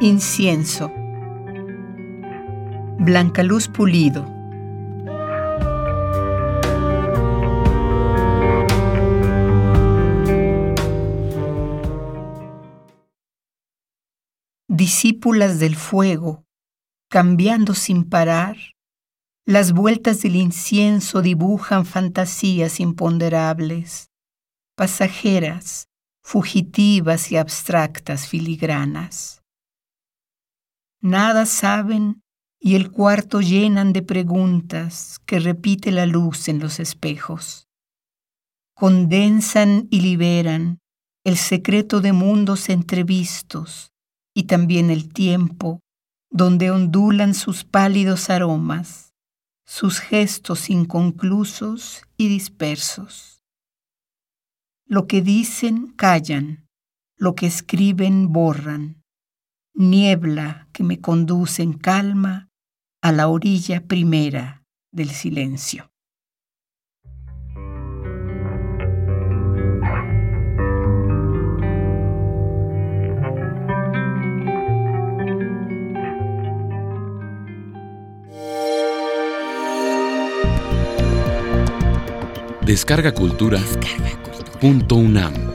Incienso. Blancaluz Pulido. Discípulas del fuego, cambiando sin parar, las vueltas del incienso dibujan fantasías imponderables, pasajeras, fugitivas y abstractas filigranas. Nada saben y el cuarto llenan de preguntas que repite la luz en los espejos. Condensan y liberan el secreto de mundos entrevistos y también el tiempo donde ondulan sus pálidos aromas, sus gestos inconclusos y dispersos. Lo que dicen callan, lo que escriben borran, niebla que me conduce en calma a la orilla primera del silencio. Descarga Cultura. Punto UNAM.